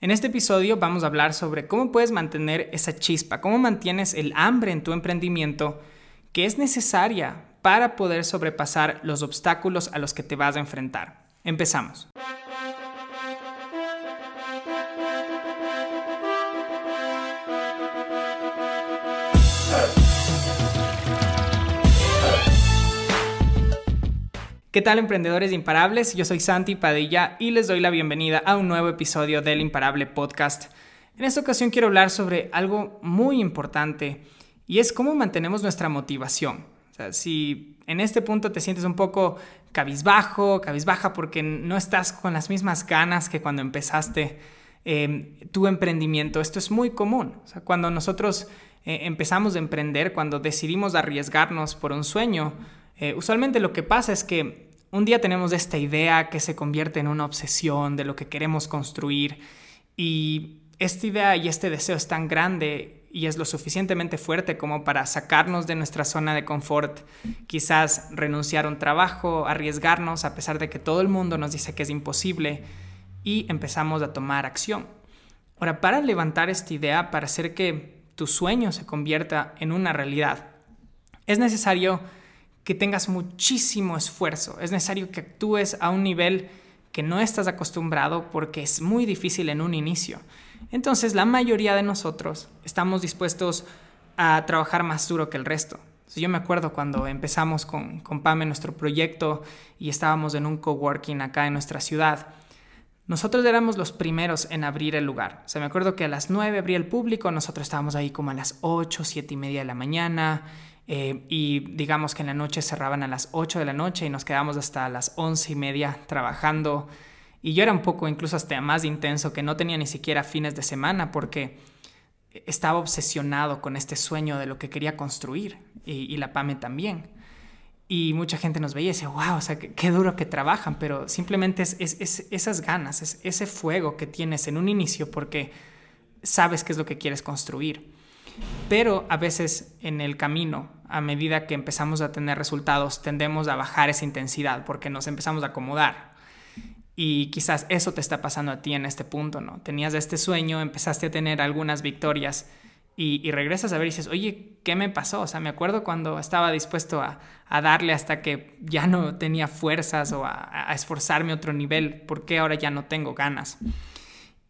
En este episodio vamos a hablar sobre cómo puedes mantener esa chispa, cómo mantienes el hambre en tu emprendimiento que es necesaria para poder sobrepasar los obstáculos a los que te vas a enfrentar. Empezamos. ¿Qué tal emprendedores imparables? Yo soy Santi Padilla y les doy la bienvenida a un nuevo episodio del Imparable Podcast. En esta ocasión quiero hablar sobre algo muy importante y es cómo mantenemos nuestra motivación. Si en este punto te sientes un poco cabizbajo, cabizbaja porque no estás con las mismas ganas que cuando empezaste em, tu emprendimiento, esto es muy común. Cuando nosotros eh, empezamos a emprender, cuando decidimos arriesgarnos por un sueño, eh, usualmente lo que pasa es que un día tenemos esta idea que se convierte en una obsesión de lo que queremos construir y esta idea y este deseo es tan grande y es lo suficientemente fuerte como para sacarnos de nuestra zona de confort, quizás renunciar a un trabajo, arriesgarnos a pesar de que todo el mundo nos dice que es imposible y empezamos a tomar acción. Ahora, para levantar esta idea, para hacer que tu sueño se convierta en una realidad, es necesario que tengas muchísimo esfuerzo, es necesario que actúes a un nivel que no estás acostumbrado porque es muy difícil en un inicio. Entonces la mayoría de nosotros estamos dispuestos a trabajar más duro que el resto. Yo me acuerdo cuando empezamos con, con PAME nuestro proyecto y estábamos en un coworking acá en nuestra ciudad. Nosotros éramos los primeros en abrir el lugar. O sea, me acuerdo que a las 9 abría el público, nosotros estábamos ahí como a las 8, 7 y media de la mañana eh, y digamos que en la noche cerraban a las 8 de la noche y nos quedamos hasta las 11 y media trabajando. Y yo era un poco incluso hasta más intenso, que no tenía ni siquiera fines de semana porque estaba obsesionado con este sueño de lo que quería construir y, la PAME también. Y mucha gente nos veía y decía, wow, o sea, qué, duro que trabajan, pero simplemente es, es esas ganas, es ese fuego que tienes en un inicio porque sabes qué es lo que quieres construir. Pero a veces en el camino, a medida que empezamos a tener resultados, tendemos a bajar esa intensidad porque nos empezamos a acomodar. Y quizás eso te está pasando a ti en este punto, ¿no? Tenías este sueño, empezaste a tener algunas victorias y, regresas a ver y dices, oye, ¿qué me pasó? O sea, me acuerdo cuando estaba dispuesto a, darle hasta que ya no tenía fuerzas o a, esforzarme a otro nivel, ¿por qué ahora ya no tengo ganas?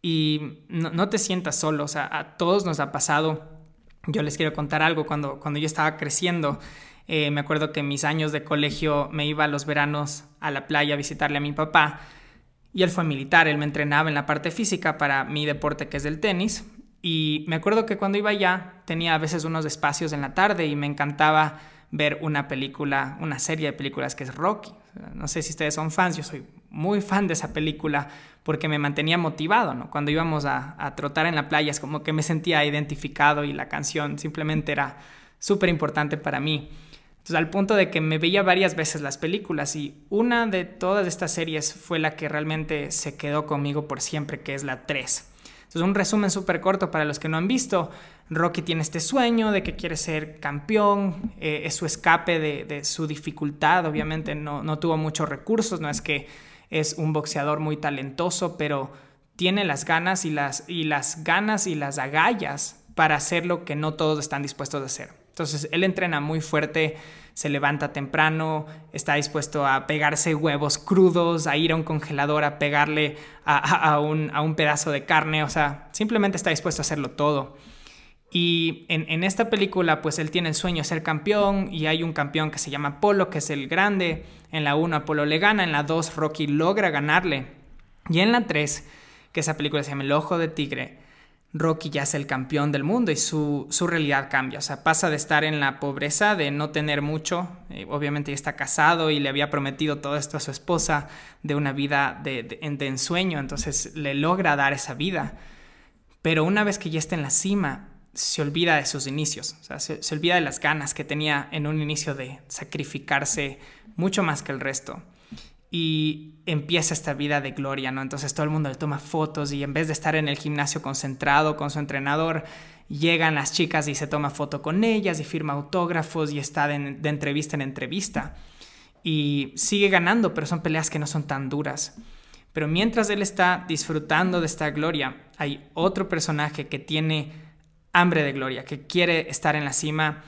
Y no, no te sientas solo, o sea, a todos nos ha pasado yo les quiero contar algo. Cuando, cuando yo estaba creciendo, eh, me acuerdo que en mis años de colegio me iba a los veranos a la playa a visitarle a mi papá. Y él fue militar, él me entrenaba en la parte física para mi deporte que es el tenis. Y me acuerdo que cuando iba allá tenía a veces unos espacios en la tarde y me encantaba ver una película, una serie de películas que es Rocky. No sé si ustedes son fans, yo soy muy fan de esa película porque me mantenía motivado, ¿no? Cuando íbamos a, trotar en la playa es como que me sentía identificado y la canción simplemente era súper importante para mí. Entonces al punto de que me veía varias veces las películas y una de todas estas series fue la que realmente se quedó conmigo por siempre, que es la 3. Entonces un resumen súper corto para los que no han visto. Rocky tiene este sueño de que quiere ser campeón, eh, es su escape de, su dificultad, obviamente no, no tuvo muchos recursos, no es que es un boxeador muy talentoso, pero tiene las ganas y las, y las ganas y las agallas para hacer lo que no todos están dispuestos a hacer. Entonces, él entrena muy fuerte, se levanta temprano, está dispuesto a pegarse huevos crudos, a ir a un congelador, a pegarle a, un, a un, pedazo de carne, o sea, simplemente está dispuesto a hacerlo todo. Y en, esta película, pues él tiene el sueño de ser campeón y hay un campeón que se llama Apolo, que es el grande. En la 1 Apolo le gana, en la 2 Rocky logra ganarle. Y en la 3, que esa película se llama El Ojo de Tigre, Rocky ya es el campeón del mundo y su, realidad cambia. O sea, pasa de estar en la pobreza, de no tener mucho. Eh, obviamente ya está casado y le había prometido todo esto a su esposa de una vida de, de ensueño. Entonces le logra dar esa vida. Pero una vez que ya está en la cima, se olvida de sus inicios, o sea, se, olvida de las ganas que tenía en un inicio de sacrificarse mucho más que el resto. Y empieza esta vida de gloria, ¿no? Entonces todo el mundo le toma fotos y en vez de estar en el gimnasio concentrado con su entrenador, llegan las chicas y se toma foto con ellas y firma autógrafos y está de entrevista en entrevista. Y sigue ganando, pero son peleas que no son tan duras. Pero mientras él está disfrutando de esta gloria, hay otro personaje que tiene hambre de gloria, que quiere estar en la cima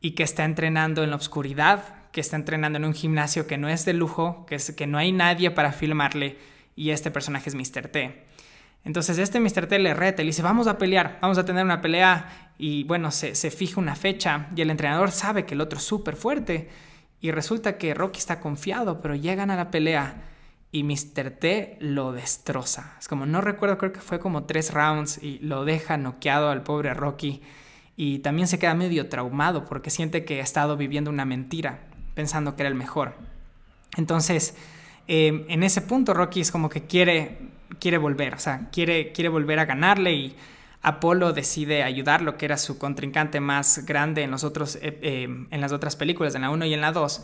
y que está entrenando en la oscuridad, que está entrenando en un gimnasio que no es de lujo, que, es, que no hay nadie para filmarle y este personaje es Mr. T. Entonces este Mr. T le reta y le dice, vamos a pelear, vamos a tener una pelea y bueno, se, se fija una fecha y el entrenador sabe que el otro es súper fuerte y resulta que Rocky está confiado, pero llegan a la pelea y Mr. T lo destroza. Es como, no recuerdo, creo que fue como tres rounds y lo deja noqueado al pobre Rocky y también se queda medio traumado porque siente que ha estado viviendo una mentira, pensando que era el mejor. Entonces, eh, en ese punto Rocky es como que quiere, quiere volver, o sea, quiere, quiere volver a ganarle y Apolo decide ayudarlo, que era su contrincante más grande en, los otros, eh, eh, en las otras películas, en la 1 y en la 2,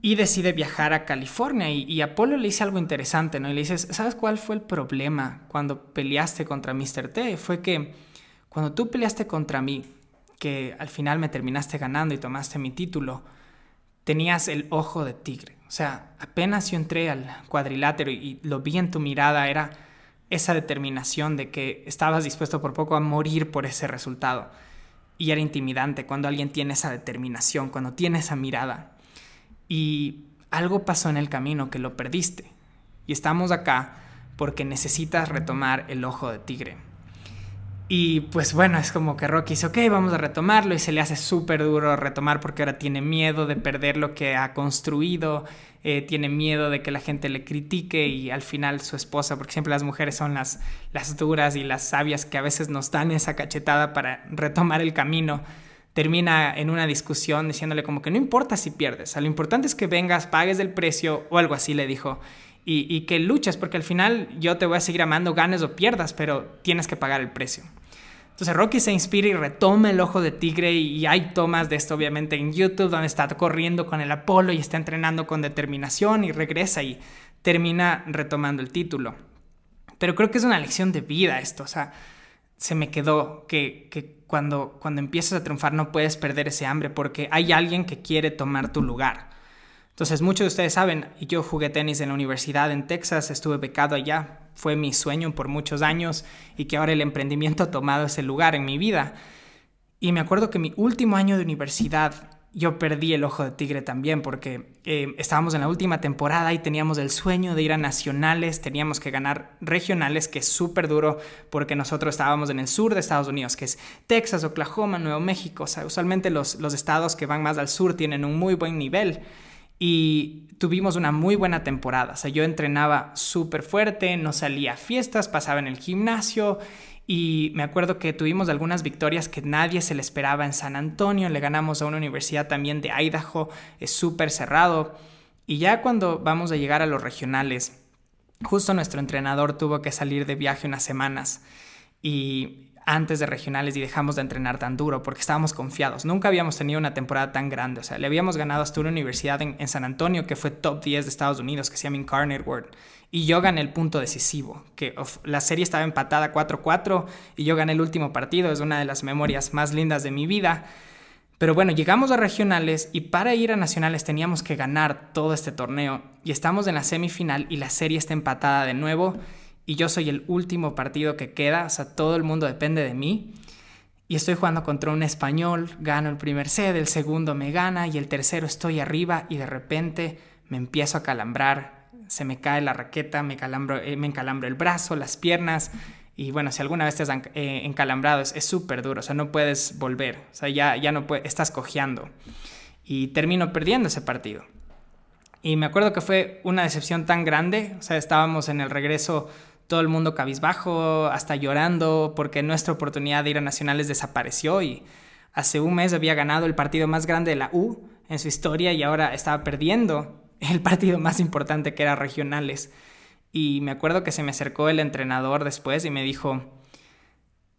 y decide viajar a California. Y, Apolo le dice algo interesante, ¿no? Y le dice, ¿sabes cuál fue el problema cuando peleaste contra Mr. T? Fue que cuando tú peleaste contra mí, que al final me terminaste ganando y tomaste mi título, tenías el ojo de tigre. O sea, apenas yo entré al cuadrilátero y lo vi en tu mirada, era esa determinación de que estabas dispuesto por poco a morir por ese resultado. Y era intimidante cuando alguien tiene esa determinación, cuando tiene esa mirada. Y algo pasó en el camino que lo perdiste. Y estamos acá porque necesitas retomar el ojo de tigre. Y pues bueno, es como que Rocky dice, ok, vamos a retomarlo y se le hace súper duro retomar porque ahora tiene miedo de perder lo que ha construido, eh, tiene miedo de que la gente le critique y al final su esposa, porque siempre las mujeres son las, las duras y las sabias que a veces nos dan esa cachetada para retomar el camino, termina en una discusión diciéndole como que no importa si pierdes, lo importante es que vengas, pagues el precio o algo así le dijo. Y, que luches porque al final yo te voy a seguir amando, ganes o pierdas, pero tienes que pagar el precio. Entonces Rocky se inspira y retoma el ojo de tigre y hay tomas de esto obviamente en YouTube donde está corriendo con el Apolo y está entrenando con determinación y regresa y termina retomando el título. Pero creo que es una lección de vida esto, o sea, se me quedó que, que cuando, cuando empiezas a triunfar no puedes perder ese hambre porque hay alguien que quiere tomar tu lugar. Entonces muchos de ustedes saben, yo jugué tenis en la universidad en Texas, estuve becado allá, fue mi sueño por muchos años y que ahora el emprendimiento ha tomado ese lugar en mi vida. Y me acuerdo que mi último año de universidad yo perdí el ojo de tigre también porque eh, estábamos en la última temporada y teníamos el sueño de ir a nacionales, teníamos que ganar regionales, que es súper duro porque nosotros estábamos en el sur de Estados Unidos, que es Texas, Oklahoma, Nuevo México. Usualmente los, los estados que van más al sur tienen un muy buen nivel y tuvimos una muy buena temporada. O sea, yo entrenaba súper fuerte, no salía a fiestas, pasaba en el gimnasio y me acuerdo que tuvimos algunas victorias que nadie se le esperaba en San Antonio. Le ganamos a una universidad también de Idaho, es súper cerrado. Y ya cuando vamos a llegar a los regionales, justo nuestro entrenador tuvo que salir de viaje unas semanas y antes de regionales y dejamos de entrenar tan duro porque estábamos confiados. Nunca habíamos tenido una temporada tan grande. O sea, le habíamos ganado hasta una universidad en, San Antonio que fue top 10 de Estados Unidos, que se llama Incarnate World. Y yo gané el punto decisivo, que la serie estaba empatada 4-4 y yo gané el último partido. Es una de las memorias más lindas de mi vida. Pero bueno, llegamos a regionales y para ir a nacionales teníamos que ganar todo este torneo. Y estamos en la semifinal y la serie está empatada de nuevo y yo soy el último partido que queda, o sea, todo el mundo depende de mí. Y estoy jugando contra un español, gano el primer set, el segundo me gana y el tercero estoy arriba y de repente me empiezo a calambrar, se me cae la raqueta, me, calambro, eh, me encalambro el brazo, las piernas y bueno, si alguna vez te has eh, encalambrado es súper duro, o sea, no puedes volver, o sea, ya, ya no puedes, estás cojeando y termino perdiendo ese partido. Y me acuerdo que fue una decepción tan grande, o sea, estábamos en el regreso todo el mundo cabizbajo, hasta llorando, porque nuestra oportunidad de ir a nacionales desapareció y hace un mes había ganado el partido más grande de la U en su historia y ahora estaba perdiendo el partido más importante que era regionales. Y me acuerdo que se me acercó el entrenador después y me dijo,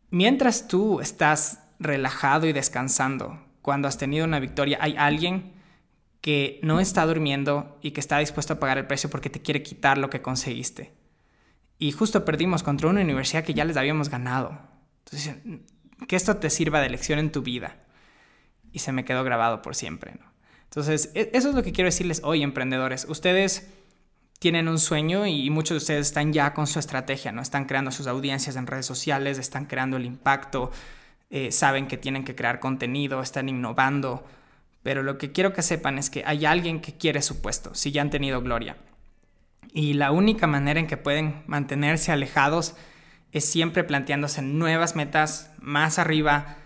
mientras tú estás relajado y descansando, cuando has tenido una victoria, hay alguien que no está durmiendo y que está dispuesto a pagar el precio porque te quiere quitar lo que conseguiste. Y justo perdimos contra una universidad que ya les habíamos ganado. Entonces, que esto te sirva de lección en tu vida. Y se me quedó grabado por siempre. Entonces, e-, eso es lo que quiero decirles hoy, emprendedores. Ustedes tienen un sueño y muchos de ustedes están ya con su estrategia, ¿no? Están creando sus audiencias en redes sociales, están creando el impacto, eh, saben que tienen que crear contenido, están innovando, pero lo que quiero que sepan es que hay alguien que quiere su puesto, si ya han tenido gloria. Y la única manera en que pueden mantenerse alejados es siempre planteándose nuevas metas más arriba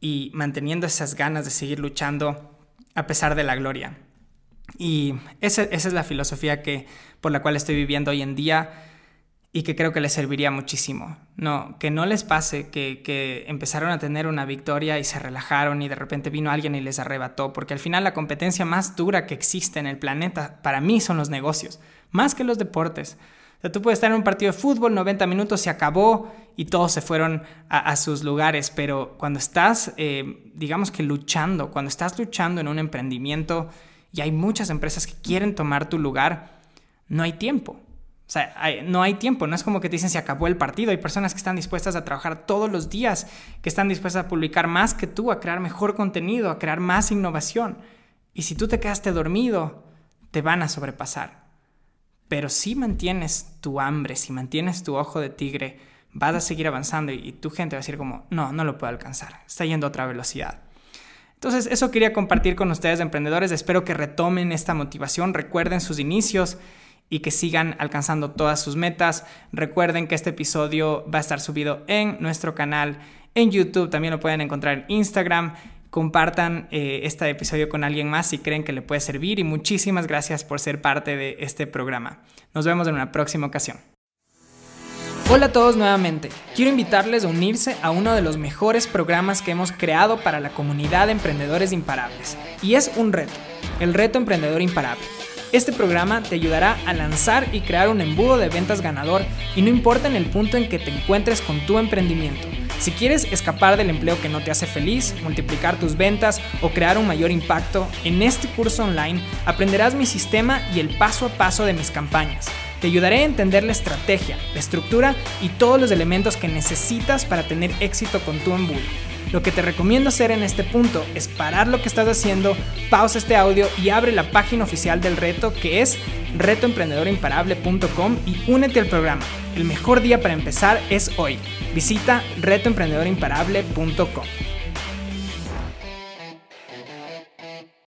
y manteniendo esas ganas de seguir luchando a pesar de la gloria. Y esa, es la filosofía que, por la cual estoy viviendo hoy en día y que creo que les serviría muchísimo. No, que no les pase que, que, empezaron a tener una victoria y se relajaron y de repente vino alguien y les arrebató, porque al final la competencia más dura que existe en el planeta para mí son los negocios, más que los deportes. O sea, tú puedes estar en un partido de fútbol, 90 minutos se acabó y todos se fueron a, sus lugares, pero cuando estás, eh, digamos que luchando, cuando estás luchando en un emprendimiento y hay muchas empresas que quieren tomar tu lugar, no hay tiempo. O sea, no hay tiempo, no es como que te dicen se acabó el partido. Hay personas que están dispuestas a trabajar todos los días, que están dispuestas a publicar más que tú, a crear mejor contenido, a crear más innovación. Y si tú te quedaste dormido, te van a sobrepasar. Pero si mantienes tu hambre, si mantienes tu ojo de tigre, vas a seguir avanzando y, tu gente va a decir como, no, no lo puedo alcanzar, está yendo a otra velocidad. Entonces, eso quería compartir con ustedes, emprendedores. Espero que retomen esta motivación, recuerden sus inicios y que sigan alcanzando todas sus metas. Recuerden que este episodio va a estar subido en nuestro canal en YouTube, también lo pueden encontrar en Instagram. Compartan eh, este episodio con alguien más si creen que le puede servir y muchísimas gracias por ser parte de este programa. Nos vemos en una próxima ocasión. Hola a todos nuevamente. Quiero invitarles a unirse a uno de los mejores programas que hemos creado para la comunidad de emprendedores imparables. Y es un reto, el reto emprendedor imparable. Este programa te ayudará a lanzar y crear un embudo de ventas ganador y no importa en el punto en que te encuentres con tu emprendimiento. Si quieres escapar del empleo que no te hace feliz, multiplicar tus ventas o crear un mayor impacto, en este curso online aprenderás mi sistema y el paso a paso de mis campañas te ayudaré a entender la estrategia, la estructura y todos los elementos que necesitas para tener éxito con tu embudo. Lo que te recomiendo hacer en este punto es parar lo que estás haciendo, pausa este audio y abre la página oficial del reto que es retoemprendedorimparable.com y únete al programa. El mejor día para empezar es hoy. Visita retoemprendedorimparable.com.